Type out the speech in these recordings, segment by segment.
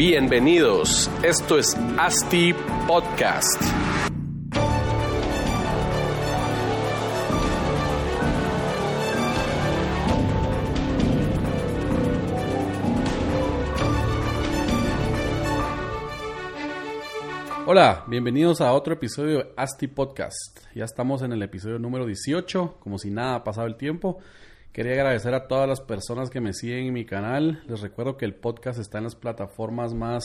Bienvenidos, esto es ASTI Podcast. Hola, bienvenidos a otro episodio de ASTI Podcast. Ya estamos en el episodio número 18, como si nada ha pasado el tiempo. Quería agradecer a todas las personas que me siguen en mi canal. Les recuerdo que el podcast está en las plataformas más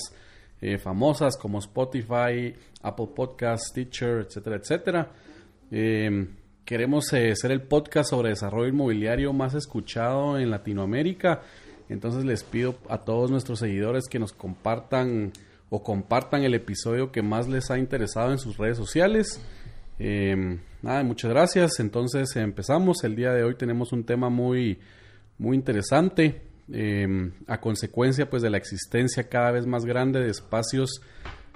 eh, famosas como Spotify, Apple Podcasts, Teacher, etcétera, etcétera. Eh, queremos eh, ser el podcast sobre desarrollo inmobiliario más escuchado en Latinoamérica. Entonces les pido a todos nuestros seguidores que nos compartan o compartan el episodio que más les ha interesado en sus redes sociales. Eh, nada, muchas gracias. Entonces empezamos. El día de hoy tenemos un tema muy, muy interesante. Eh, a consecuencia pues de la existencia cada vez más grande de espacios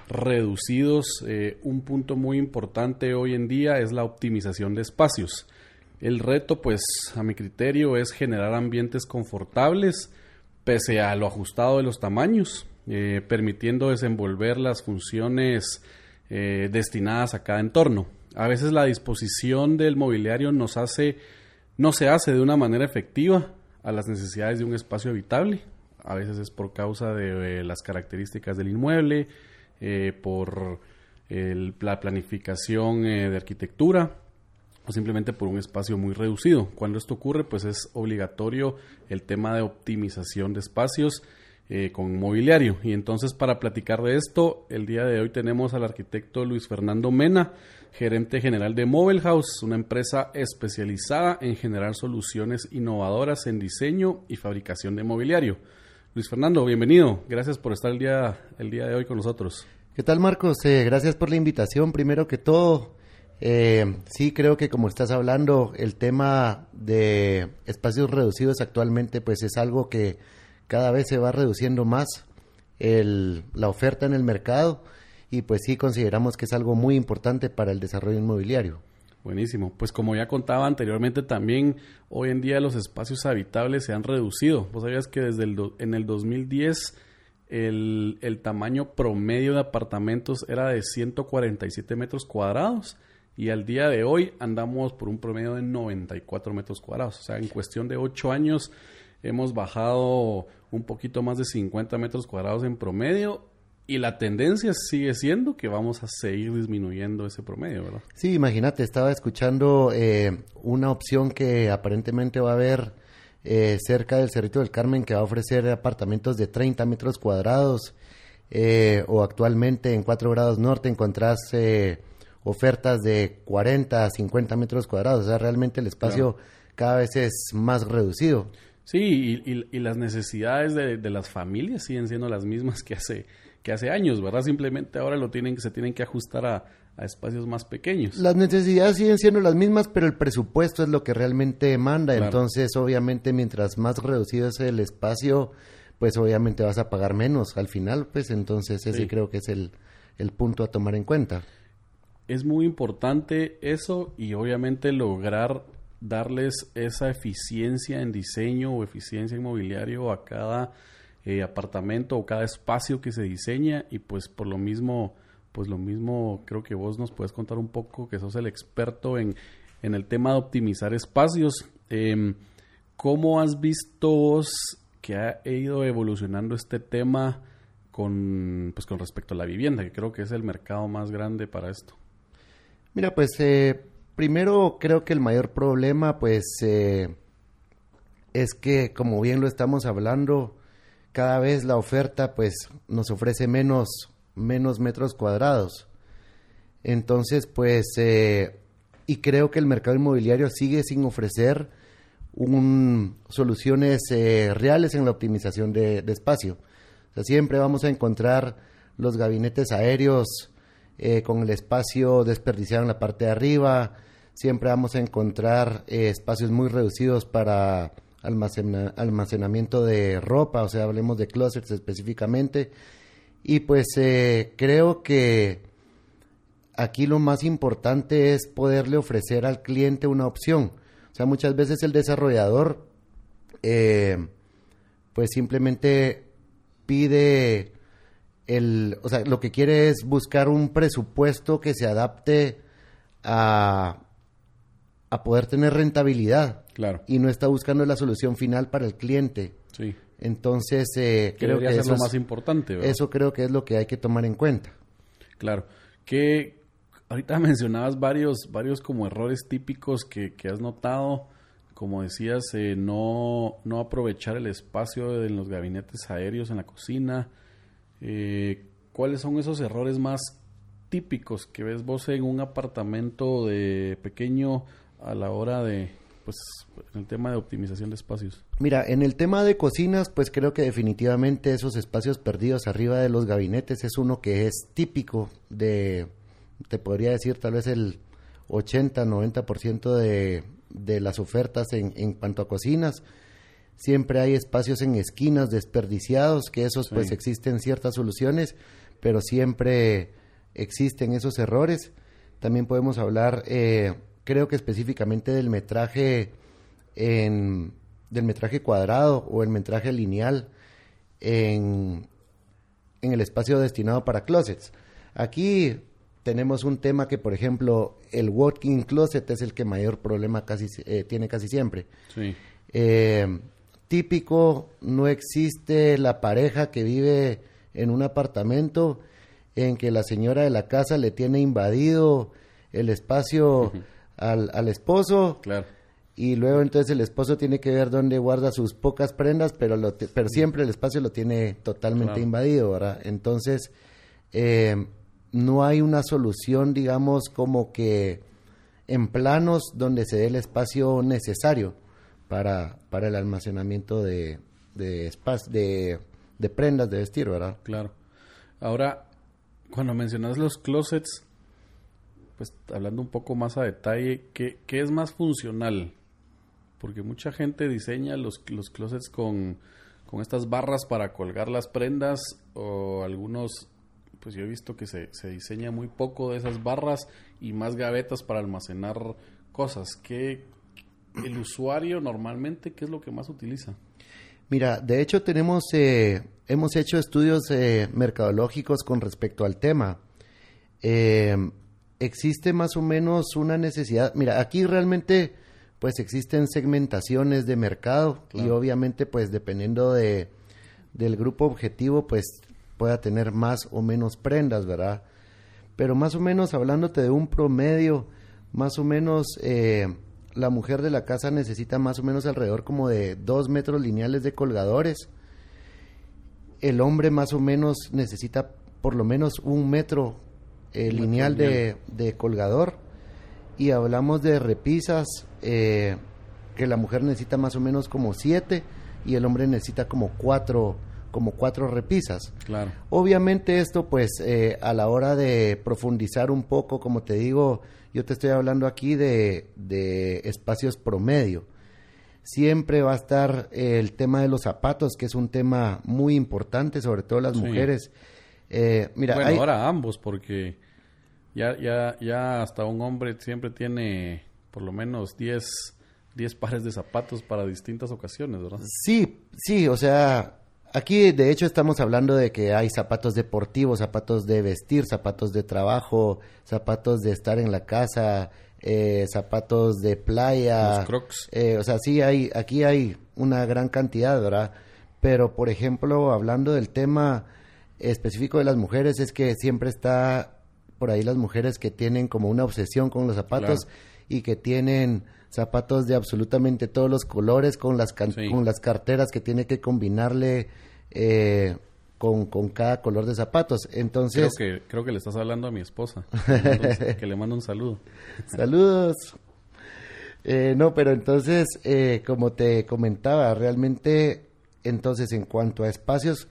reducidos, eh, un punto muy importante hoy en día es la optimización de espacios. El reto pues a mi criterio es generar ambientes confortables pese a lo ajustado de los tamaños. Eh, permitiendo desenvolver las funciones eh, destinadas a cada entorno. A veces la disposición del mobiliario nos hace, no se hace de una manera efectiva a las necesidades de un espacio habitable. A veces es por causa de, las características del inmueble, eh, por la planificación de arquitectura o simplemente por un espacio muy reducido. Cuando esto ocurre, pues es obligatorio el tema de optimización de espacios eh, con mobiliario. Y entonces para platicar de esto, el día de hoy tenemos al arquitecto Luis Fernando Mena, gerente general de Mobile House, una empresa especializada en generar soluciones innovadoras en diseño y fabricación de mobiliario. Luis Fernando, bienvenido. Gracias por estar el día, el día de hoy con nosotros. ¿Qué tal, Marcos? Eh, gracias por la invitación. Primero que todo, eh, sí creo que como estás hablando, el tema de espacios reducidos actualmente, pues es algo que cada vez se va reduciendo más la oferta en el mercado y pues sí consideramos que es algo muy importante para el desarrollo inmobiliario. Buenísimo. Pues como ya contaba anteriormente, también hoy en día los espacios habitables se han reducido. Vos sabías que desde el en el 2010 el, el tamaño promedio de apartamentos era de 147 metros cuadrados y al día de hoy andamos por un promedio de 94 metros cuadrados. O sea, en cuestión de 8 años hemos bajado un poquito más de 50 metros cuadrados en promedio y la tendencia sigue siendo que vamos a seguir disminuyendo ese promedio, ¿verdad? Sí, imagínate, estaba escuchando eh, una opción que aparentemente va a haber eh, cerca del Cerrito del Carmen que va a ofrecer apartamentos de 30 metros cuadrados eh, o actualmente en 4 grados norte encontrás ofertas de 40 a 50 metros cuadrados, o sea, realmente el espacio cada vez es más reducido. Sí, y, las necesidades de, las familias siguen siendo las mismas que hace, que hace años, ¿verdad? Simplemente ahora lo tienen, se tienen que ajustar a, espacios más pequeños. Las necesidades siguen siendo las mismas, pero el presupuesto es lo que realmente manda. Entonces, obviamente, mientras más reducido es el espacio, pues obviamente vas a pagar menos al final, pues entonces ese creo que es el, el punto a tomar en cuenta. Es muy importante eso y obviamente lograr darles esa eficiencia en diseño o eficiencia inmobiliario a cada eh, apartamento o cada espacio que se diseña. Y pues por lo mismo pues lo mismo creo que vos nos puedes contar un poco que sos el experto en, en el tema de optimizar espacios. Em, ¿cómo has visto vos que ha ido evolucionando este tema con pues con respecto a la vivienda que creo que es el mercado más grande para esto mira pues eh, Primero, creo que el mayor problema, pues, eh, es que, como bien lo estamos hablando, cada vez la oferta, pues, nos ofrece menos, menos metros cuadrados. Entonces, pues, eh, y creo que el mercado inmobiliario sigue sin ofrecer un, soluciones eh, reales en la optimización de, espacio. O sea, siempre vamos a encontrar los gabinetes aéreos con el espacio desperdiciado en la parte de arriba, siempre vamos a encontrar eh, espacios muy reducidos para almacenamiento de ropa, o sea, hablemos de closets específicamente. Y pues eh, creo que aquí lo más importante es poderle ofrecer al cliente una opción. O sea, muchas veces el desarrollador eh, pues simplemente pide el, o sea, lo que quiere es buscar un presupuesto que se adapte a, a poder tener rentabilidad. Claro. Y no está buscando la solución final para el cliente. Sí. Entonces, eh, creo que ser eso lo es- más importante, ¿verdad? eso creo que es lo que hay que tomar en cuenta. Claro. Que ahorita mencionabas varios, varios como errores típicos que, que has notado. Como decías, eh, no, no aprovechar el espacio en los gabinetes aéreos en la cocina. Eh, ¿Cuáles son esos errores más típicos que ves vos en un apartamento de pequeño a la hora de, pues, en el tema de optimización de espacios? Mira, en el tema de cocinas, pues creo que definitivamente esos espacios perdidos arriba de los gabinetes es uno que es típico de, te podría decir tal vez el 80-90% de, de las ofertas en, en cuanto a cocinas. Siempre hay espacios en esquinas desperdiciados, que esos pues existen ciertas soluciones, pero siempre existen esos errores. También podemos hablar, eh, creo que específicamente del metraje en, del metraje cuadrado o el metraje lineal en, en el espacio destinado para closets. Aquí tenemos un tema que, por ejemplo, el walking closet es el que mayor problema casi eh, tiene casi siempre. Sí. Eh, típico, no existe la pareja que vive en un apartamento en que la señora de la casa le tiene invadido el espacio al, al esposo Claro. y luego entonces el esposo tiene que ver dónde guarda sus pocas prendas, pero, lo te- pero siempre el espacio lo tiene totalmente Claro. invadido, ¿verdad? Entonces, eh, no hay una solución, digamos, como que en planos donde se dé el espacio necesario para, para el almacenamiento de, de, de, de prendas de vestir, ¿verdad? Claro. Ahora, cuando mencionas los closets, pues hablando un poco más a detalle, ¿qué, qué es más funcional? Porque mucha gente diseña los, los closets con, con estas barras para colgar las prendas o algunos, pues yo he visto que se, se diseña muy poco de esas barras y más gavetas para almacenar cosas. ¿Qué, el usuario normalmente, qué es lo que más utiliza? Mira, de hecho tenemos, eh, hemos hecho estudios eh, mercadológicos con respecto al tema. Eh, existe más o menos una necesidad. Mira, aquí realmente pues existen segmentaciones de mercado y obviamente pues dependiendo de del grupo objetivo pues pueda tener más o menos prendas, ¿verdad? Pero más o menos hablándote de un promedio, más o menos eh, la mujer de la casa necesita más o menos alrededor como de dos metros lineales de colgadores. El hombre más o menos necesita por lo menos un metro eh, lineal de, de colgador. Y hablamos de repisas eh, que la mujer necesita más o menos como siete y el hombre necesita como cuatro, como cuatro repisas. Claro. Obviamente esto pues eh, a la hora de profundizar un poco, como te digo, yo te estoy hablando aquí de, de espacios promedio. Siempre va a estar eh, el tema de los zapatos, que es un tema muy importante, sobre todo las Sí. mujeres. Eh, mira, bueno, hay- ahora ambos, porque ya, ya, ya hasta un hombre siempre tiene por lo menos 10, 10 pares de zapatos para distintas ocasiones, ¿verdad? Sí, sí, o sea, aquí de hecho estamos hablando de que hay zapatos deportivos, zapatos de vestir, zapatos de trabajo, zapatos de estar en la casa, eh, zapatos de playa. Los crocs. Eh, o sea, sí hay, aquí hay una gran cantidad, ¿verdad? Pero, por ejemplo, hablando del tema específico de las mujeres, es que siempre está por ahí las mujeres que tienen como una obsesión con los zapatos Claro. y que tienen zapatos de absolutamente todos los colores con las can- Sí. con las carteras que tiene que combinarle eh, con, con cada color de zapatos. Creo Entonces, que, creo que le estás hablando a mi esposa, que le mando un- que le mando un saludo. Saludos. Eh, no, pero entonces, eh, como te comentaba, realmente, entonces, en cuanto a espacios,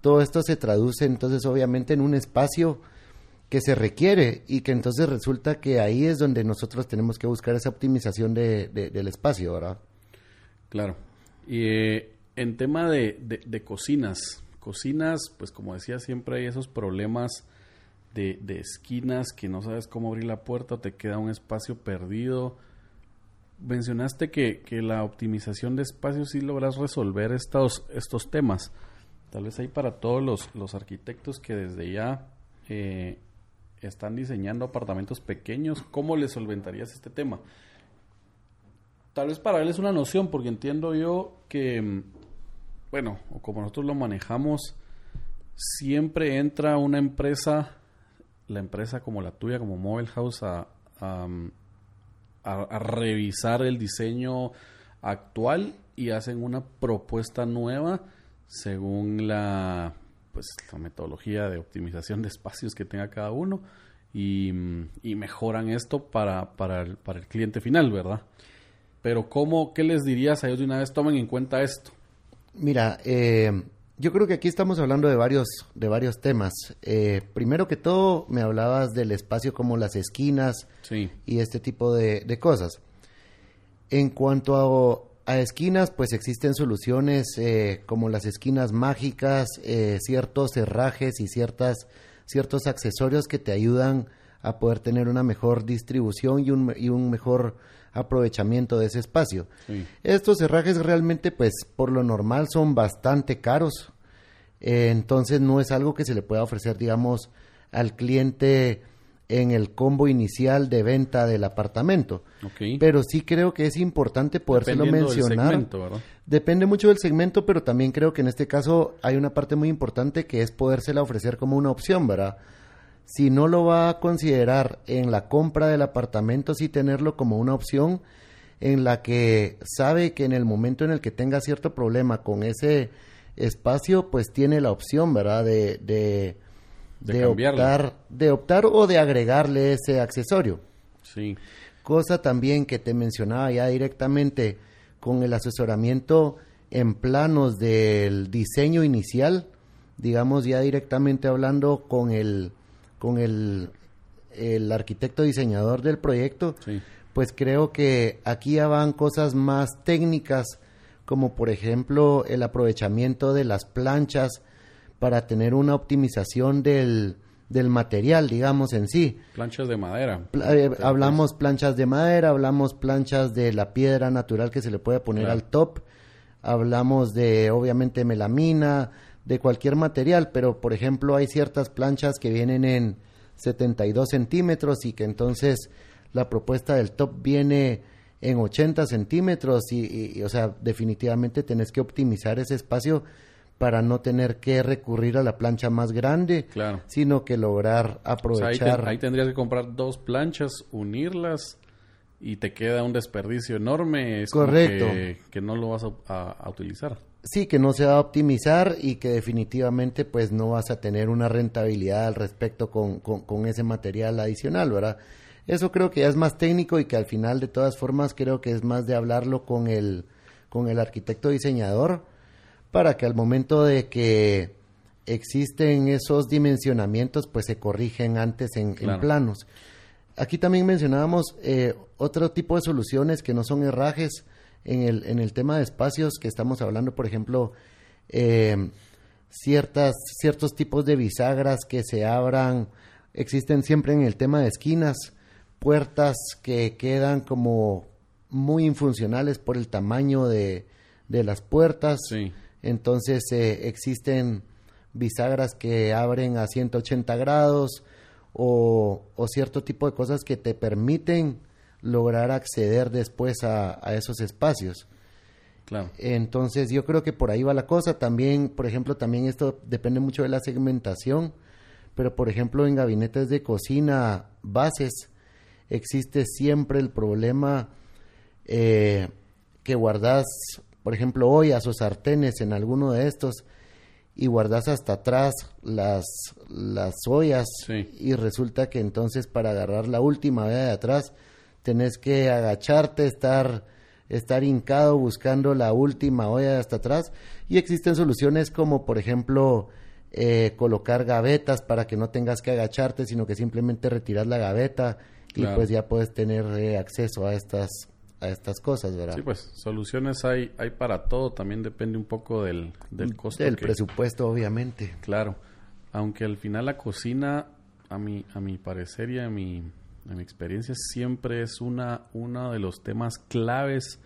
todo esto se traduce entonces obviamente en un espacio que se requiere y que entonces resulta que ahí es donde nosotros tenemos que buscar esa optimización de, de- del espacio, ¿verdad? Claro. Y eh, en tema de, de- cocinas, cocinas, pues como decía, siempre hay esos problemas de, esquinas que no sabes cómo abrir la puerta te queda un espacio perdido. Mencionaste que, que la optimización de espacios sí logras resolver estos, estos temas. Tal vez ahí para todos los, los arquitectos que desde ya eh, están diseñando apartamentos pequeños, ¿cómo les solventarías este tema? Tal vez para él es una noción, porque entiendo yo que, bueno, como nosotros lo manejamos, siempre entra una empresa, la empresa como la tuya, como Mobile House, a- a revisar el diseño actual y hacen una propuesta nueva según la pues la metodología de optimización de espacios que tenga cada uno y, mm, y mejoran esto para, para, el, para el cliente final, ¿verdad? Pero ¿cómo, qué les dirías a ellos de una vez? Tomen en cuenta esto. Mira, eh, yo creo que aquí estamos hablando de varios, de varios temas. Eh, primero que todo, me hablabas del espacio como las esquinas Sí, y este tipo de, de cosas. En cuanto a, a esquinas, pues existen soluciones eh, como las esquinas mágicas, eh, ciertos herrajes y ciertas, ciertos accesorios que te ayudan a poder tener una mejor distribución y un, y un mejor aprovechamiento de ese espacio. sí, Estos herrajes realmente, pues por lo normal son bastante caros. Eh, entonces no es algo que se le pueda ofrecer, digamos, al cliente en el combo inicial de venta del apartamento. Pero sí creo que es importante podérselo Dependiendo del mencionar. segmento, ¿verdad? Depende mucho del segmento, pero también creo que en este caso hay una parte muy importante que es podérsela ofrecer como una opción, ¿verdad? Si no lo va a considerar en la compra del apartamento, sí tenerlo como una opción en la que sabe que en el momento en el que tenga cierto problema con ese espacio, pues tiene la opción, ¿verdad? De, de, De optar, de optar o de agregarle ese accesorio. Sí, Cosa también que te mencionaba ya directamente con el asesoramiento en planos del diseño inicial, digamos ya directamente hablando con el con el, el arquitecto diseñador del proyecto, sí, pues creo que aquí ya van cosas más técnicas, como por ejemplo el aprovechamiento de las planchas para tener una optimización del, del material, digamos, en sí. planchas de madera. Pla- eh, hablamos planchas de madera, hablamos planchas de la piedra natural que se le puede poner Claro. al top, hablamos de obviamente melamina, de cualquier material, pero por ejemplo hay ciertas planchas que vienen en 72 centímetros y que entonces la propuesta del top viene en 80 centímetros y, y- y, o sea, definitivamente tenés que optimizar ese espacio para no tener que recurrir a la plancha más grande, Claro. sino que lograr O sea, ahí, aprovechar. ahí tendrías que comprar dos planchas, unirlas y te queda un desperdicio enorme. Es Correcto. Que, que no lo vas a, a- a utilizar. Sí, que no se va a optimizar y que definitivamente pues no vas a tener una rentabilidad al respecto con, con, con ese material adicional, ¿verdad? Eso creo que ya es más técnico y que al final de todas formas creo que es más de hablarlo con el, con el arquitecto diseñador para que al momento de que existen esos dimensionamientos pues se corrigen antes en, en planos. Aquí también mencionábamos eh, otro tipo de soluciones que no son herrajes en el, en el tema de espacios que estamos hablando, por ejemplo, eh, ciertas, ciertos tipos de bisagras que se abran, existen siempre en el tema de esquinas, puertas que quedan como muy infuncionales por el tamaño de, de las puertas. Sí. Entonces eh, existen bisagras que abren a 180 grados o, o cierto tipo de cosas que te permiten lograr acceder después a, a esos espacios. Claro. Entonces yo creo que por ahí va la cosa. También, por ejemplo, también esto depende mucho de la segmentación, pero por ejemplo en gabinetes de cocina bases existe siempre el problema eh, que guardas, por ejemplo, ollas o sartenes en alguno de estos y guardas hasta atrás las, las ollas Sí. y resulta que entonces para agarrar la última olla de atrás tenés que agacharte, estar, estar hincado buscando la última olla de hasta atrás y existen soluciones como por ejemplo eh, colocar gavetas para que no tengas que agacharte sino que simplemente retiras la gaveta y pues ya puedes tener eh, acceso a estas a estas cosas, ¿verdad? Sí, pues soluciones hay, hay para todo. También depende un poco del, del costo. Del que- presupuesto, obviamente. Claro. Aunque al final la cocina, a mi, a mi parecer y a mi, a mi experiencia, siempre es una, uno de los temas claves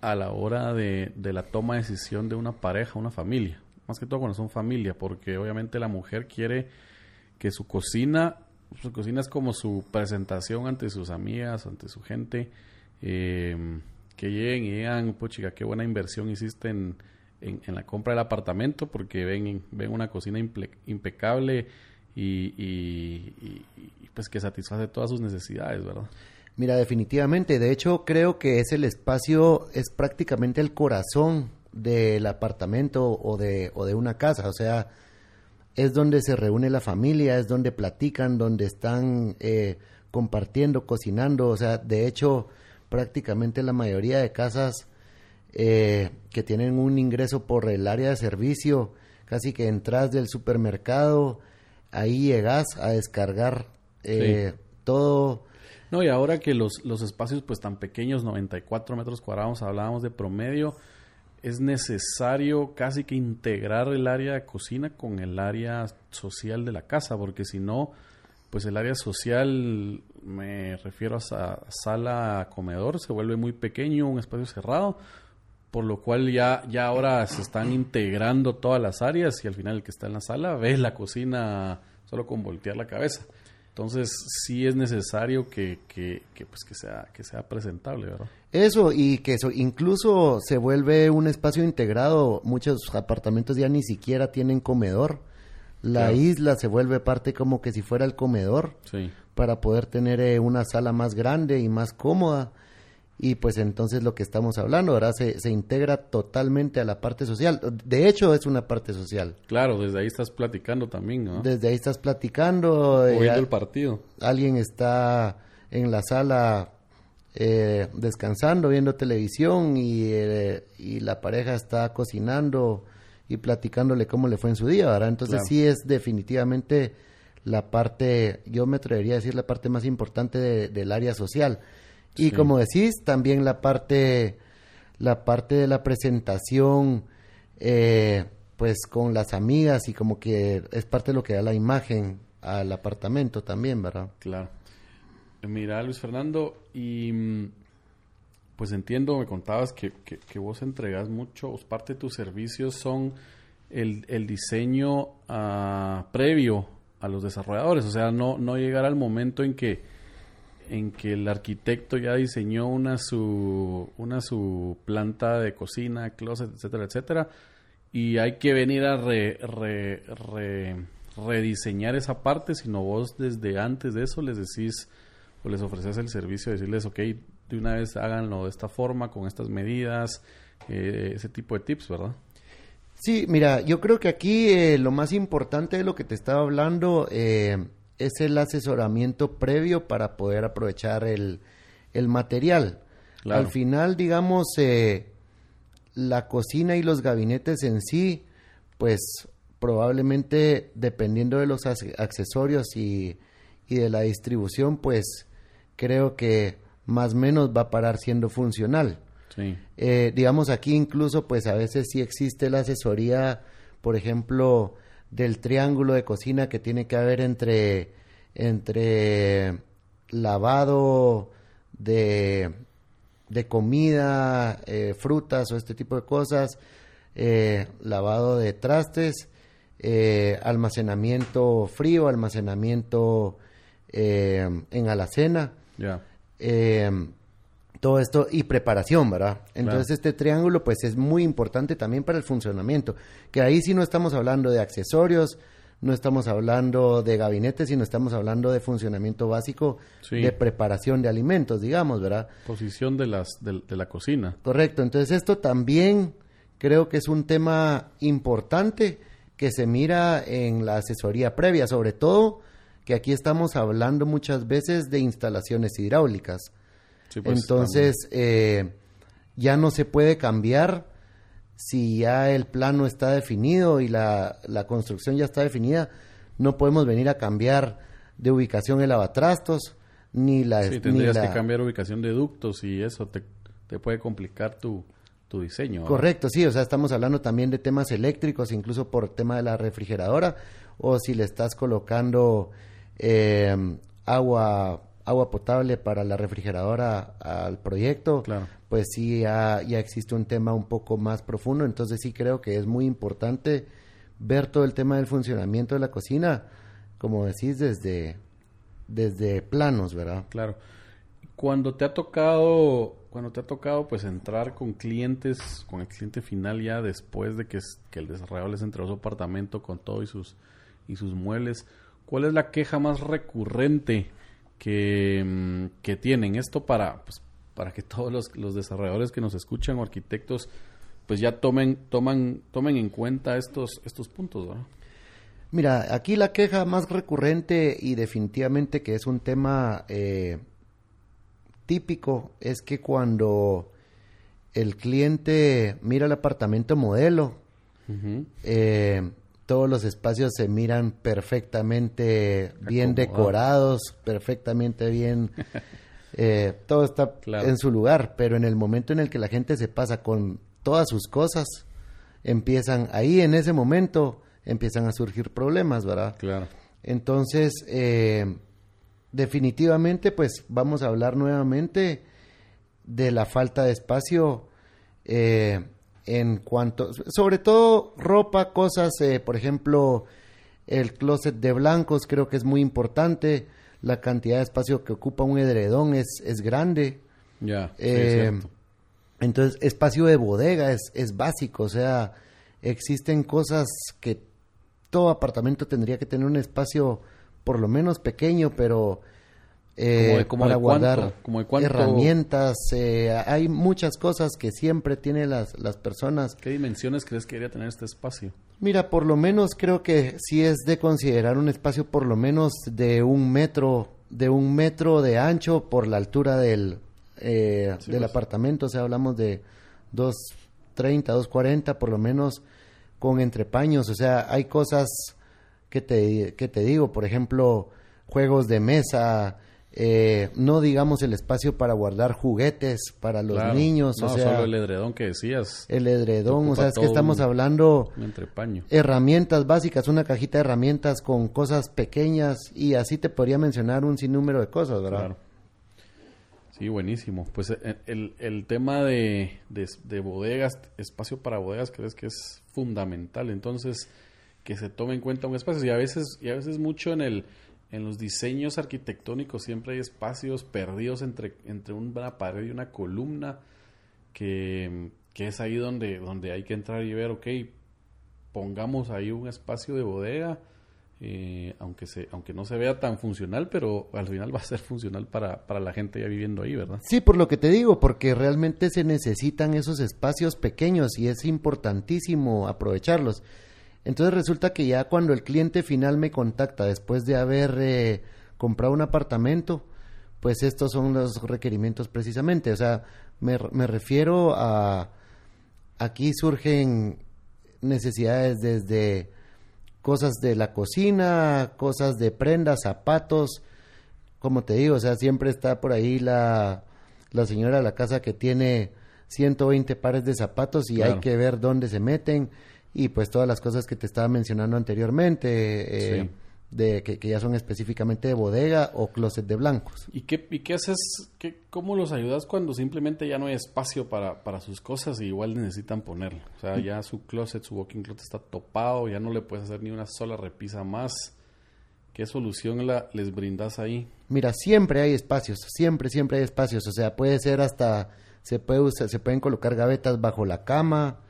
a la hora de, de la toma de decisión de una pareja, una familia. más que todo cuando son familia, porque obviamente la mujer quiere que su cocina, su cocina es como su presentación ante sus amigas, ante su gente, eh, que lleguen y digan, pues chica, qué buena inversión hiciste en, en, la compra del apartamento, porque ven, ven una cocina impecable y, y, pues que satisface todas sus necesidades, ¿verdad? Mira, definitivamente, de hecho creo que es el espacio, es prácticamente el corazón del apartamento o de, o de una casa, o sea, es donde se reúne la familia, es donde platican, donde están eh, compartiendo, cocinando, o sea, de hecho, prácticamente la mayoría de casas eh, que tienen un ingreso por el área de servicio, casi que entras del supermercado, ahí llegas a descargar eh, todo. No, y ahora que los, los espacios pues tan pequeños, 94 metros cuadrados, hablábamos de promedio, es necesario casi que integrar el área de cocina con el área social de la casa, porque si no, pues el área social, me refiero a sala, comedor, se vuelve muy pequeño, un espacio cerrado, por lo cual ya, ya ahora se están integrando todas las áreas y al final el que está en la sala ve la cocina solo con voltear la cabeza. Entonces sí es necesario que, que, pues que sea que sea presentable, ¿verdad? Eso y que eso incluso se vuelve un espacio integrado. Muchos apartamentos ya ni siquiera tienen comedor. La isla se vuelve parte como que si fuera el comedor para poder tener eh, una sala más grande y más cómoda y pues entonces lo que estamos hablando, ahora se, se, integra totalmente a la parte social. De hecho, es una parte social. Claro, desde ahí estás platicando también, ¿no? Desde ahí estás platicando. O viendo eh, el partido. Alguien está en la sala eh, descansando, viendo televisión y, eh, y, la pareja está cocinando y platicándole cómo le fue en su día, ¿verdad? Entonces sí es definitivamente la parte, yo me atrevería a decir la parte más importante del área social. Y como decís, también la parte, la parte de la presentación, eh, pues con las amigas y como que es parte de lo que da la imagen al apartamento también, ¿verdad? Claro. Mira, Luis Fernando, y mm, pues entiendo, me contabas que, que, vos entregas mucho, parte de tus servicios son el, el diseño uh, previo a los desarrolladores, o sea, no, no llegar al momento en que en que el arquitecto ya diseñó una su, una su planta de cocina, closet, etcétera, etcétera, y hay que venir a re, rediseñar esa parte, sino vos desde antes de eso les decís o les ofreces el servicio de decirles, ok, de una vez háganlo de esta forma, con estas medidas, eh, ese tipo de tips, ¿verdad? Sí, mira, yo creo que aquí eh, lo más importante de lo que te estaba hablando eh, es el asesoramiento previo para poder aprovechar el, material. Al final, digamos, eh, la cocina y los gabinetes en sí, pues probablemente dependiendo de los accesorios y, y de la distribución, pues creo que más o menos va a parar siendo funcional. Eh, digamos aquí incluso pues a veces sí existe la asesoría, por ejemplo, del triángulo de cocina que tiene que haber entre, entre lavado de, de comida, eh, frutas o este tipo de cosas, eh, lavado de trastes, almacenamiento frío, almacenamiento en alacena. Todo esto y preparación, ¿verdad? Entonces este triángulo pues es muy importante también para el funcionamiento, que ahí sí no estamos hablando de accesorios, no estamos hablando de gabinetes, sino estamos hablando de funcionamiento básico de preparación de alimentos, digamos, ¿verdad? Posición de, las, de, la cocina. Correcto, entonces esto también creo que es un tema importante que se mira en la asesoría previa, sobre todo que aquí estamos hablando muchas veces de instalaciones hidráulicas. Pues, entonces, eh, ya no se puede cambiar si ya el plano está definido y la, la construcción ya está definida, no podemos venir a cambiar de ubicación el lavatrastos, ni la... Sí, tendrías que cambiar ubicación de ductos y eso te, te puede complicar tu, tu diseño. Correcto, sí, o sea, estamos hablando también de temas eléctricos, incluso por tema de la refrigeradora, o si le estás colocando eh, agua agua potable para la refrigeradora al proyecto, Claro. pues sí ya, ya existe un tema un poco más profundo, entonces sí creo que es muy importante ver todo el tema del funcionamiento de la cocina, como decís, desde, desde planos, ¿verdad? Claro. Cuando te ha tocado, cuando te ha tocado pues entrar con clientes, con el cliente final ya después de que, que el desarrollador les entregó su apartamento con todo y sus y sus muebles, ¿cuál es la queja más recurrente que, mm, que tienen? Esto para pues, para que todos los, los desarrolladores que nos escuchan o arquitectos pues ya tomen toman tomen en cuenta estos estos puntos, ¿verdad? Mira, aquí la queja más recurrente y definitivamente que es un tema eh, típico es que cuando el cliente mira el apartamento modelo, eh, todos los espacios se miran perfectamente bien decorados, perfectamente bien, eh, todo está Claro. en su lugar, pero en el momento en el que la gente se pasa con todas sus cosas, empiezan ahí en ese momento empiezan a surgir problemas, ¿verdad? Claro. Entonces, eh, definitivamente, pues vamos a hablar nuevamente de la falta de espacio eh, en cuanto, sobre todo ropa, cosas, eh, por ejemplo, el closet de blancos creo que es muy importante, la cantidad de espacio que ocupa un edredón es, es grande. Ya. Eh, es entonces, espacio de bodega es, es básico, o sea, existen cosas que todo apartamento tendría que tener un espacio por lo menos pequeño, pero eh, Como de- como para de cuánto, guardar como de cuánto- herramientas, eh, hay muchas cosas que siempre tienen las, las personas. ¿Qué dimensiones crees que debería tener este espacio? Mira, por lo menos creo que sí es de considerar un espacio por lo menos de un metro, de un metro de ancho por la altura del, eh, Sí, del pues. apartamento. O sea, hablamos de 230, 240 por lo menos con entrepaños. O sea, hay cosas que te, que te digo, por ejemplo, juegos de mesa, eh, no digamos el espacio para guardar juguetes para los Claro. niños, No, o sea, solo el edredón que decías. el edredón, o sea, es que estamos hablando herramientas básicas, una cajita de herramientas con cosas pequeñas y así te podría mencionar un sinnúmero de cosas, ¿verdad? Claro. Sí, buenísimo. Pues eh, el, el tema de, de, de bodegas, espacio para bodegas, crees que es fundamental. Entonces, que se tome en cuenta un espacio. Y a veces, y a veces mucho en el en los diseños arquitectónicos siempre hay espacios perdidos entre, entre una pared y una columna que, que es ahí donde, donde hay que entrar y ver, ok, pongamos ahí un espacio de bodega, eh, aunque, se, aunque no se vea tan funcional, pero al final va a ser funcional para, para la gente ya viviendo ahí, ¿verdad? Sí, por lo que te digo, porque realmente se necesitan esos espacios pequeños y es importantísimo aprovecharlos. Entonces resulta que ya cuando el cliente final me contacta después de haber eh, comprado un apartamento, pues estos son los requerimientos precisamente. O sea, me, me refiero a... Aquí surgen necesidades desde cosas de la cocina, cosas de prendas, zapatos, como te digo, o sea, siempre está por ahí la, la señora de la casa que tiene 120 pares de zapatos y Claro. hay que ver dónde se meten y pues todas las cosas que te estaba mencionando anteriormente, eh, Sí. de que, que ya son específicamente de bodega o closet de blancos. ¿Y qué, y qué haces? Qué, ¿Cómo los ayudas cuando simplemente ya no hay espacio para, para sus cosas y igual necesitan ponerlo? O sea, ya su closet, su walking closet está topado, ya no le puedes hacer ni una sola repisa más. ¿Qué solución la, les brindas ahí? Mira, siempre hay espacios, siempre, siempre hay espacios. O sea, puede ser hasta, se puede usar, se pueden colocar gavetas bajo la cama.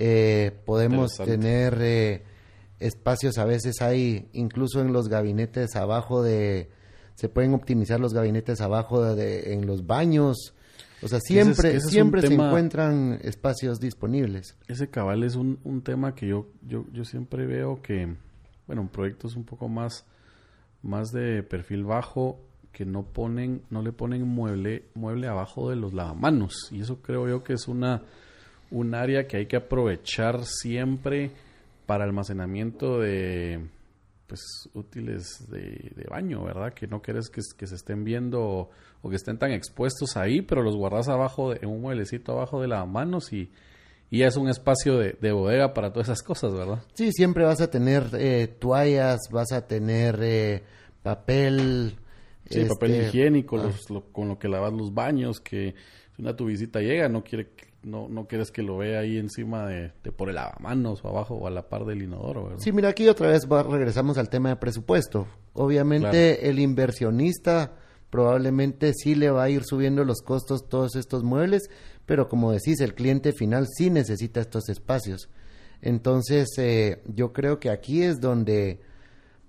Eh, podemos tener eh, espacios, a veces hay, incluso en los gabinetes abajo de, se pueden optimizar los gabinetes abajo de, de- en los baños. O sea, siempre, ese siempre se tema- encuentran espacios disponibles. Ese cabal es un, un tema que yo, yo, yo siempre veo que, bueno, en proyectos un poco más, más de perfil bajo, que no ponen, no le ponen mueble, mueble abajo de los lavamanos. Y eso creo yo que es una, un área que hay que aprovechar siempre para almacenamiento de pues útiles de, de baño, ¿verdad? Que no quieres que, que se estén viendo o, que estén tan expuestos ahí, pero los guardas abajo, de, en un mueblecito abajo de lavamanos y, y es un espacio de, de bodega para todas esas cosas, ¿verdad? Sí, siempre vas a tener eh, toallas, vas a tener eh, papel, Sí, papel Este, higiénico, ah. los- lo- con lo que lavas los baños, que si una tu visita llega, no quiere que- no, no quieres que lo vea ahí encima de, de por el lavamanos o abajo o a la par del inodoro, ¿verdad? Sí, mira, aquí otra vez va- regresamos al tema de presupuesto. Obviamente el inversionista probablemente sí le va a ir subiendo los costos todos estos muebles, pero como decís, el cliente final sí necesita estos espacios. Entonces, eh, yo creo que aquí es donde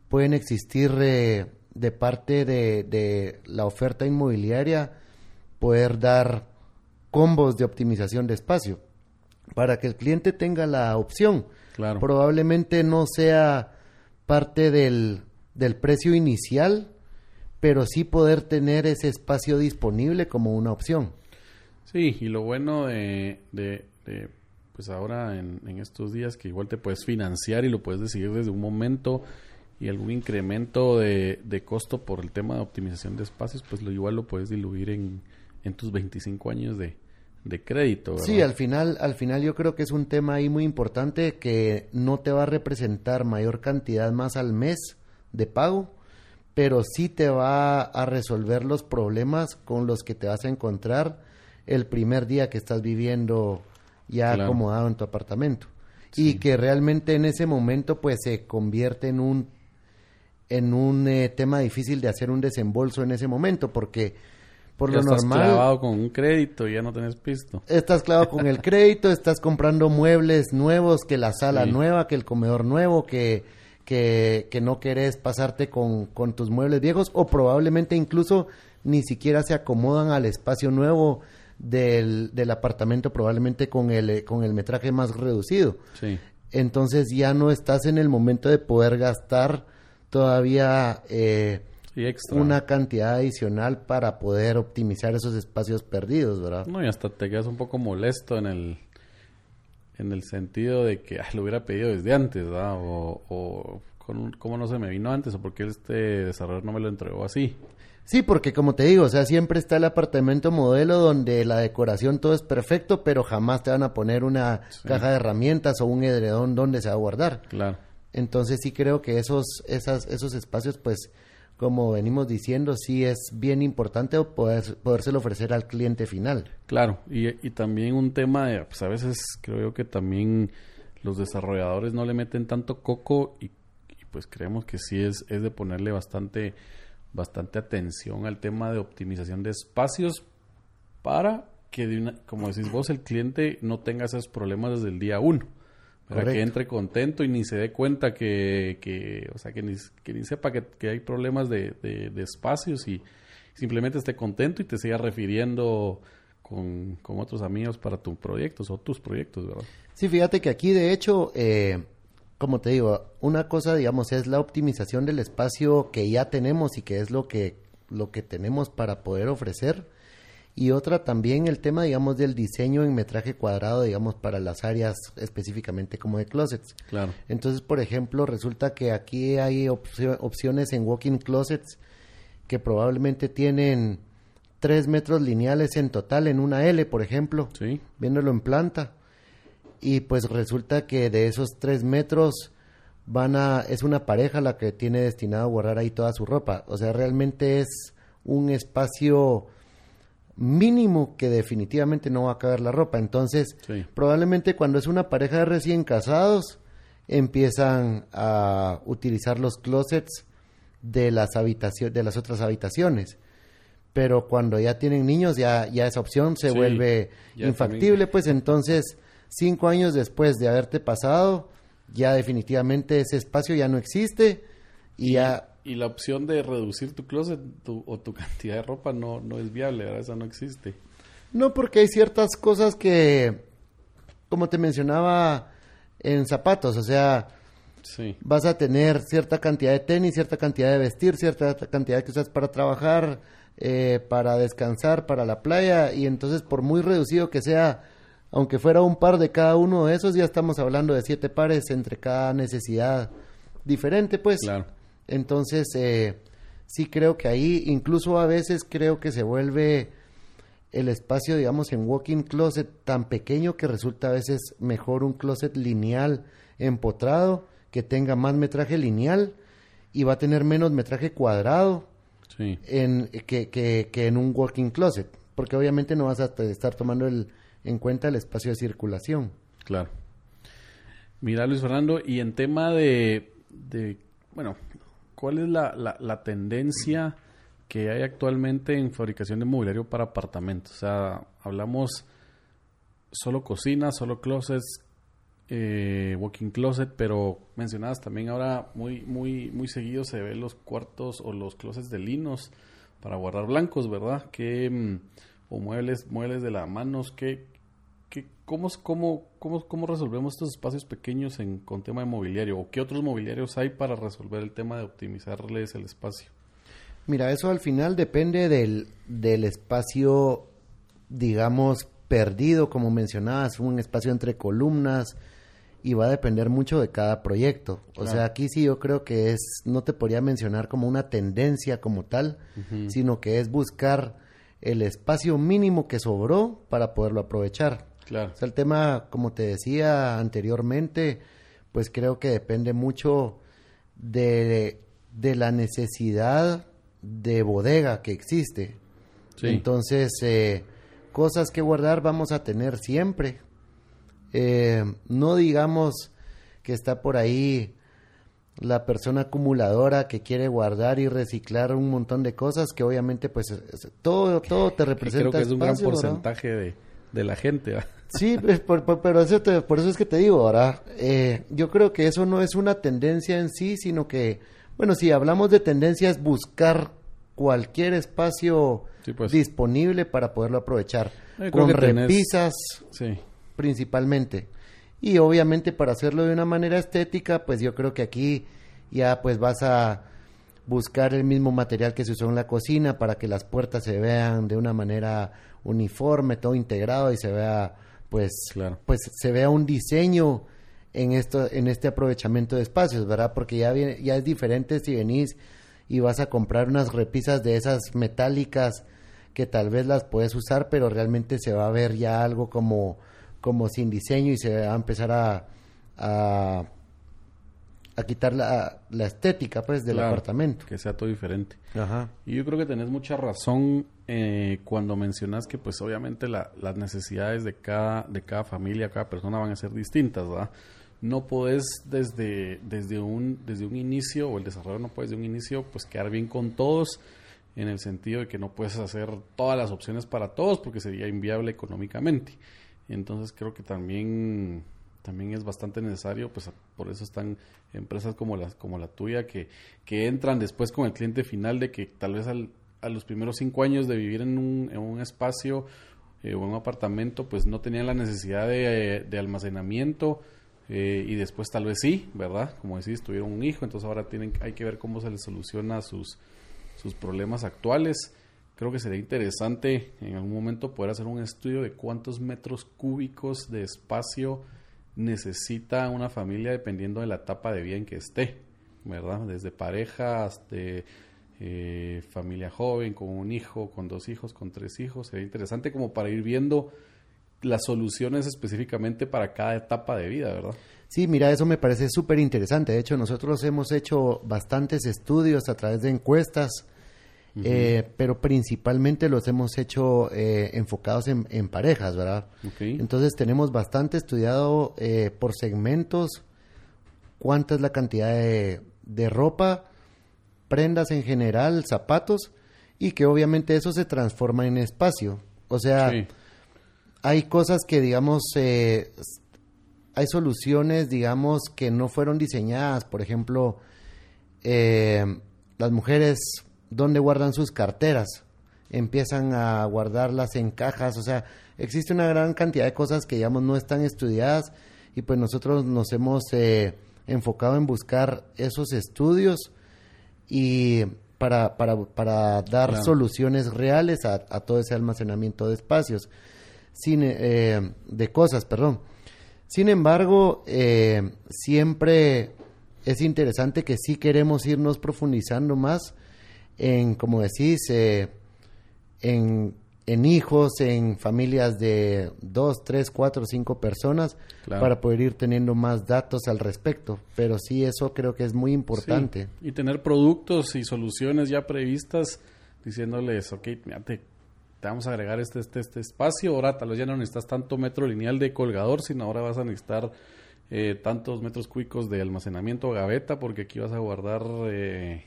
pueden existir eh, de parte de, de la oferta inmobiliaria poder dar combos de optimización de espacio para que el cliente tenga la opción. Claro. Probablemente no sea parte del, del precio inicial, pero sí poder tener ese espacio disponible como una opción. Sí, y lo bueno de, de- de, pues ahora en, en estos días que igual te puedes financiar y lo puedes decidir desde un momento y algún incremento de, de costo por el tema de optimización de espacios, pues lo igual lo puedes diluir en, en tus 25 años de, de crédito. ¿verdad? Sí, al final, al final yo creo que es un tema ahí muy importante que no te va a representar mayor cantidad más al mes de pago, pero sí te va a resolver los problemas con los que te vas a encontrar el primer día que estás viviendo ya Claro. acomodado en tu apartamento. Y que realmente en ese momento pues se convierte en un en un eh, tema difícil de hacer un desembolso en ese momento porque por Ya lo estás normal clavado con un crédito y ya no tenés pisto. Estás clavado con el crédito, estás comprando muebles nuevos, que la sala Sí. nueva, que el comedor nuevo, que, que, que no querés pasarte con, con tus muebles viejos o probablemente incluso ni siquiera se acomodan al espacio nuevo del, del apartamento, probablemente con el, eh, con el metraje más reducido. Sí, Entonces ya no estás en el momento de poder gastar todavía eh, extra. una cantidad adicional para poder optimizar esos espacios perdidos, ¿verdad? No, y hasta te quedas un poco molesto en el en el sentido de que "Ay, lo hubiera pedido desde antes, ¿verdad? O, o con- cómo no se me vino antes, o porque este desarrollador no me lo entregó así. Sí, porque como te digo, o sea, siempre está el apartamento modelo donde la decoración todo es perfecto, pero jamás te van a poner una caja de herramientas o un edredón donde se va a guardar. Claro. Entonces sí creo que esos, esas, esos espacios, pues, como venimos diciendo, sí es bien importante poder, podérselo ofrecer al cliente final. Claro, y, y también un tema de, pues a veces creo yo que también los desarrolladores no le meten tanto coco y, y pues creemos que sí es, es de ponerle bastante, bastante atención al tema de optimización de espacios para que, de una- como decís vos, el cliente no tenga esos problemas desde el día uno. Para que entre contento y ni se dé cuenta que, que o sea, que ni, que ni sepa que, que hay problemas de, de- de espacios y simplemente esté contento y te siga refiriendo con, con otros amigos para tus proyectos o tus proyectos, ¿verdad? Sí, fíjate que aquí de hecho, eh, como te digo, una cosa, digamos, es la optimización del espacio que ya tenemos y que es lo que, lo que tenemos para poder ofrecer. Y otra también el tema, digamos, del diseño en metraje cuadrado, digamos, para las áreas específicamente como de closets. Claro. Entonces, por ejemplo, resulta que aquí hay opcio- opciones en walk-in closets que probablemente tienen 3 metros lineales en total en una L, por ejemplo Sí, viéndolo en planta. Y pues resulta que de esos tres metros van a, es una pareja la que tiene destinado a guardar ahí toda su ropa. O sea, realmente es un espacio mínimo que definitivamente no va a caber la ropa. Entonces, Sí. probablemente cuando es una pareja de recién casados, empiezan a utilizar los closets de las habitaciones, de las otras habitaciones. Pero cuando ya tienen niños, ya, ya esa opción se Sí, vuelve infactible, pues entonces, cinco años después de haberte pasado, ya definitivamente ese espacio ya no existe y ya Y la opción de reducir tu closet tu- o tu cantidad de ropa no, no es viable, ¿verdad? Esa no existe. No, porque hay ciertas cosas que, como te mencionaba, en zapatos, o sea, Sí, vas a tener cierta cantidad de tenis, cierta cantidad de vestir, cierta cantidad que usas para trabajar, eh, para descansar, para la playa, y entonces por muy reducido que sea, aunque fuera un par de cada uno de esos, ya estamos hablando de siete pares entre cada necesidad diferente, pues. claro. Entonces, eh, sí creo que ahí, incluso a veces creo que se vuelve el espacio, digamos, en walk-in closet tan pequeño que resulta a veces mejor un closet lineal empotrado que tenga más metraje lineal y va a tener menos metraje cuadrado en, que, que, que en un working closet, porque obviamente no vas a estar tomando el, en cuenta el espacio de circulación. Claro. Mira, Luis Fernando, y en tema de, de bueno, ¿cuál es la, la, tendencia que hay actualmente en fabricación de mobiliario para apartamentos? O sea, hablamos solo cocina, solo closets, eh, walking closet, pero mencionadas también ahora muy, muy, muy seguido se ven los cuartos o los closets de linos para guardar blancos, ¿verdad? Que, mm, o muebles, muebles de la manos, que, que, ¿cómo, cómo, cómo, ¿cómo resolvemos estos espacios pequeños en, con tema de mobiliario? ¿O qué otros mobiliarios hay para resolver el tema de optimizarles el espacio? Mira, eso al final depende del, del espacio, digamos, perdido, como mencionabas, un espacio entre columnas, y va a depender mucho de cada proyecto. O sea, aquí sí yo creo que es, no te podría mencionar como una tendencia como tal, sino que es buscar el espacio mínimo que sobró para poderlo aprovechar. Claro. O sea, el tema, como te decía anteriormente, pues creo que depende mucho de, de la necesidad de bodega que existe. Entonces, eh, cosas que guardar vamos a tener siempre eh, no digamos que está por ahí la persona acumuladora que quiere guardar y reciclar un montón de cosas que obviamente pues todo todo te representa creo que es un gran porcentaje de, la gente sí pero eso por eso es que te digo ahora eh, yo creo que eso no es una tendencia en sí sino que bueno si hablamos de tendencias buscar cualquier espacio pues. disponible para poderlo aprovechar con repisas sí principalmente. Y obviamente para hacerlo de una manera estética, pues yo creo que aquí ya pues vas a buscar el mismo material que se usó en la cocina para que las puertas se vean de una manera uniforme, todo integrado y se vea pues pues se vea un diseño en esto en este aprovechamiento de espacios, ¿verdad? Porque ya ya es diferente si venís y vas a comprar unas repisas de esas metálicas que tal vez las puedes usar, pero realmente se va a ver ya algo como como sin diseño y se va a empezar a, a, quitar la, la, estética pues del apartamento. Que sea todo diferente. Ajá. Y yo creo que tenés mucha razón eh, cuando mencionas que pues obviamente la, las necesidades de cada, de cada familia, cada persona van a ser distintas, ¿verdad? No puedes desde, desde, un, desde un inicio, o el desarrollo no puedes de un inicio, pues quedar bien con todos, en el sentido de que no puedes hacer todas las opciones para todos porque sería inviable económicamente. Entonces creo que también también es bastante necesario, pues por eso están empresas como las como la tuya que, que entran después con el cliente final de que tal vez al, a los primeros cinco años de vivir en un, en un espacio eh, o en un apartamento, pues no tenían la necesidad de, de almacenamiento eh, y después tal vez sí, ¿verdad? Como decís, tuvieron un hijo, entonces ahora tienen hay que ver cómo se les soluciona sus, sus problemas actuales creo que sería interesante en algún momento poder hacer un estudio de cuántos metros cúbicos de espacio necesita una familia dependiendo de la etapa de vida en que esté, ¿verdad? Desde pareja hasta eh, familia joven, con un hijo, con dos hijos, con tres hijos. Sería interesante como para ir viendo las soluciones específicamente para cada etapa de vida, ¿verdad? Sí, mira, eso me parece súper interesante. De hecho, nosotros hemos hecho bastantes estudios a través de encuestas eh, pero principalmente los hemos hecho eh, enfocados en, parejas, ¿verdad? Entonces tenemos bastante estudiado eh, por segmentos cuánta es la cantidad de, ropa, prendas en general, zapatos, y que obviamente eso se transforma en espacio. O sea, hay cosas que, digamos, hay soluciones, digamos, que no fueron diseñadas. Por ejemplo, las mujeres dónde guardan sus carteras, empiezan a guardarlas en cajas, o sea, existe una gran cantidad de cosas que digamos no están estudiadas y pues nosotros nos hemos eh, enfocado en buscar esos estudios y para, para, para dar soluciones reales a, todo ese almacenamiento de espacios, sin, eh, de cosas, perdón. Sin embargo, eh, siempre es interesante que sí queremos irnos profundizando más en, como decís, eh, en, en hijos, en familias de dos, tres, cuatro, cinco personas, Claro. para poder ir teniendo más datos al respecto. Pero sí, eso creo que es muy importante. Sí, Y tener productos y soluciones ya previstas diciéndoles, ok, mira, te, te vamos a agregar este, este, este espacio, ahora tal vez ya no necesitas tanto metro lineal de colgador, sino ahora vas a necesitar eh, tantos metros cúbicos de almacenamiento gaveta, porque aquí vas a guardar, eh,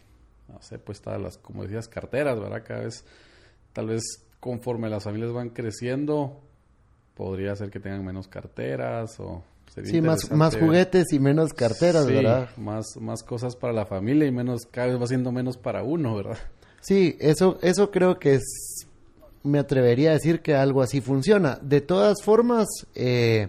no sé, pues todas las, como decías, carteras, ¿verdad? Cada vez, tal vez conforme las familias van creciendo, podría ser que tengan menos carteras o... sería Sí, más, más juguetes y menos carteras, Sí, ¿verdad? Más, más cosas para la familia y menos, cada vez va siendo menos para uno, ¿verdad? Sí, eso, eso creo que es, me atrevería a decir que algo así funciona. De todas formas, eh,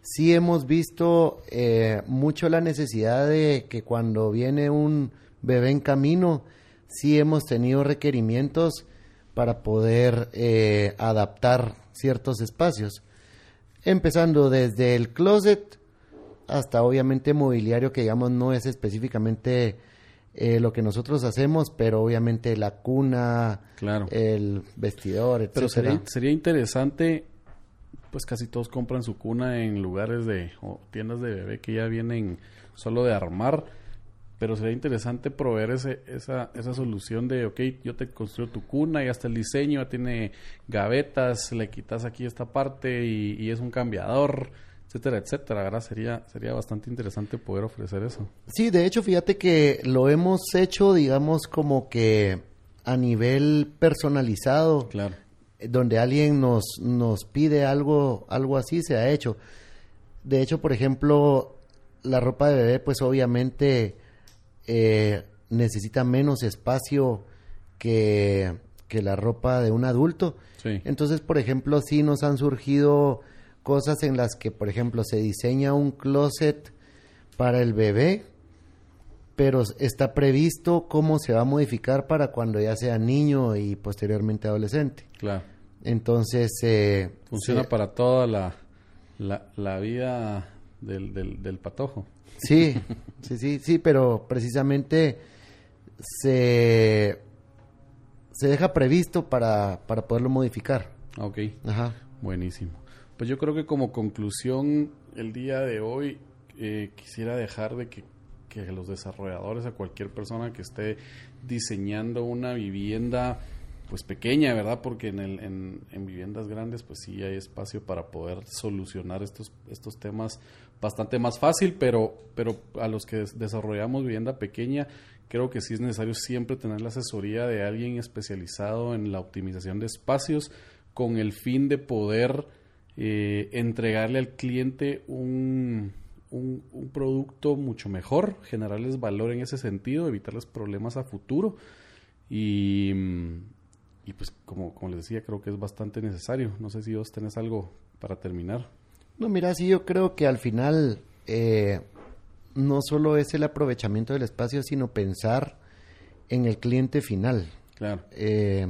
sí hemos visto eh, mucho la necesidad de que cuando viene un bebé en camino, sí hemos tenido requerimientos para poder eh, adaptar ciertos espacios. Empezando desde el closet hasta obviamente mobiliario que digamos no es específicamente eh, lo que nosotros hacemos, pero obviamente la cuna, Claro. el vestidor, Pero etcétera. sería, sería interesante, pues casi todos compran su cuna en lugares de, o tiendas de bebé que ya vienen solo de armar, pero sería interesante proveer ese, esa, esa solución de, ok, yo te construyo tu cuna, ya está el diseño, ya tiene gavetas, le quitas aquí esta parte y, y es un cambiador, etcétera, etcétera, ¿verdad? Sería, sería bastante interesante poder ofrecer eso. Sí, de hecho, fíjate que lo hemos hecho, digamos, como que a nivel personalizado, Claro. donde alguien nos, nos pide algo, algo así, se ha hecho. De hecho, por ejemplo, la ropa de bebé, pues obviamente eh, necesita menos espacio que, que la ropa de un adulto. Sí. Entonces, por ejemplo, sí nos han surgido cosas en las que, por ejemplo, se diseña un closet para el bebé, pero está previsto cómo se va a modificar para cuando ya sea niño y posteriormente adolescente. Claro. Entonces, eh, Funciona para toda la, la, la vida del, del, del patojo. Sí, sí, sí, sí, pero precisamente se, se deja previsto para, para poderlo modificar. Ok, Ajá. buenísimo. Pues yo creo que como conclusión el día de hoy eh, quisiera dejar de que, que los desarrolladores, a cualquier persona que esté diseñando una vivienda pues pequeña, ¿verdad? Porque en, el, en, en viviendas grandes pues sí hay espacio para poder solucionar estos, estos temas bastante más fácil, pero, pero a los que des- desarrollamos vivienda pequeña creo que sí es necesario siempre tener la asesoría de alguien especializado en la optimización de espacios con el fin de poder eh, entregarle al cliente un, un, producto mucho mejor, generarles valor en ese sentido, evitarles problemas a futuro y, y pues como, como les decía, creo que es bastante necesario. No sé si vos tenés algo para terminar. No, mira, sí, yo creo que al final eh, no solo es el aprovechamiento del espacio, sino pensar en el cliente final. Claro, Eh,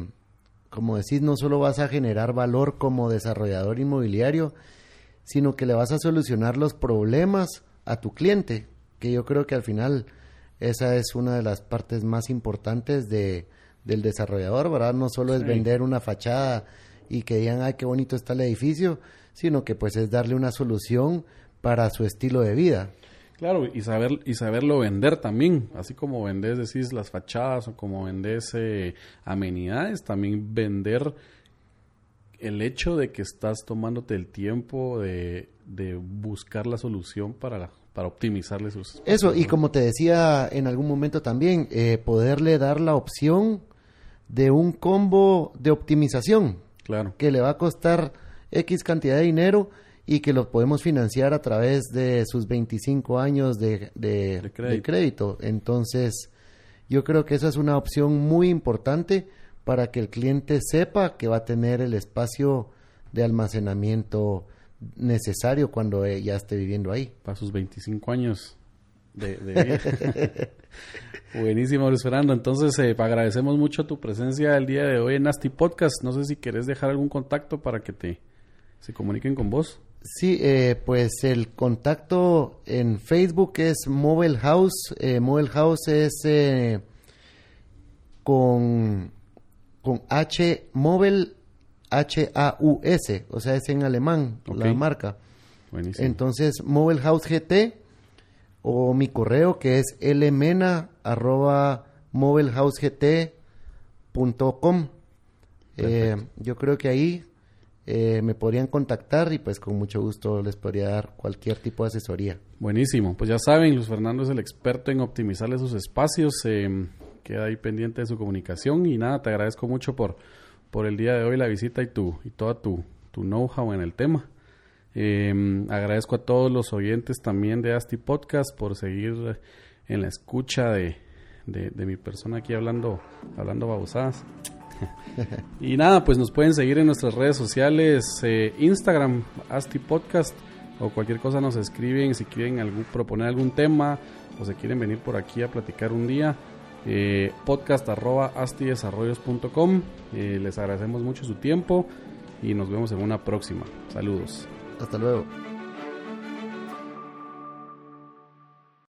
como decís, no solo vas a generar valor como desarrollador inmobiliario, sino que le vas a solucionar los problemas a tu cliente, que yo creo que al final esa es una de las partes más importantes de, del desarrollador, ¿verdad? No solo es Sí. vender una fachada y que digan, ay, qué bonito está el edificio, sino que pues es darle una solución para su estilo de vida. Claro, y saber y saberlo vender también, así como vendés decís las fachadas o como vendés eh, amenidades, también vender el hecho de que estás tomándote el tiempo de, de buscar la solución para, para optimizarle sus Eso, y como te decía en algún momento también, eh, poderle dar la opción de un combo de optimización Claro, que le va a costar X cantidad de dinero y que lo podemos financiar a través de sus 25 años de, de- De crédito. de crédito. Entonces, yo creo que esa es una opción muy importante para que el cliente sepa que va a tener el espacio de almacenamiento necesario cuando eh, ya esté viviendo ahí. para sus 25 años de, de vida. Buenísimo, Luis Fernando. Entonces, eh, agradecemos mucho tu presencia el día de hoy en Nasty Podcast. No sé si querés dejar algún contacto para que te se comuniquen con vos. Sí, eh, pues el contacto en Facebook es Mobile House. Eh, Mobile House es eh, con, con H Mobile H-A-U-S, o sea, es en alemán la marca. Buenísimo. Entonces, Mobile House GT o mi correo que es lmena arroba mobilehousegt.com. Eh, yo creo que ahí eh, me podrían contactar y pues con mucho gusto les podría dar cualquier tipo de asesoría. Buenísimo. Pues ya saben, Luis Fernando es el experto en optimizarle sus espacios. eh, queda ahí pendiente de su comunicación. Y nada, te agradezco mucho por, por el día de hoy, la visita y tu y toda tu, tu know-how en el tema. Eh, agradezco a todos los oyentes también de Asti Podcast por seguir en la escucha de, de, de mi persona aquí hablando, hablando babosadas. y nada, pues nos pueden seguir en nuestras redes sociales, eh, Instagram, Asti Podcast, o cualquier cosa nos escriben si quieren proponer algún tema o se quieren venir por aquí a platicar un día. Eh, podcast arroba astidesarrollos.com. Eh, les agradecemos mucho su tiempo y nos vemos en una próxima. Saludos. Hasta luego.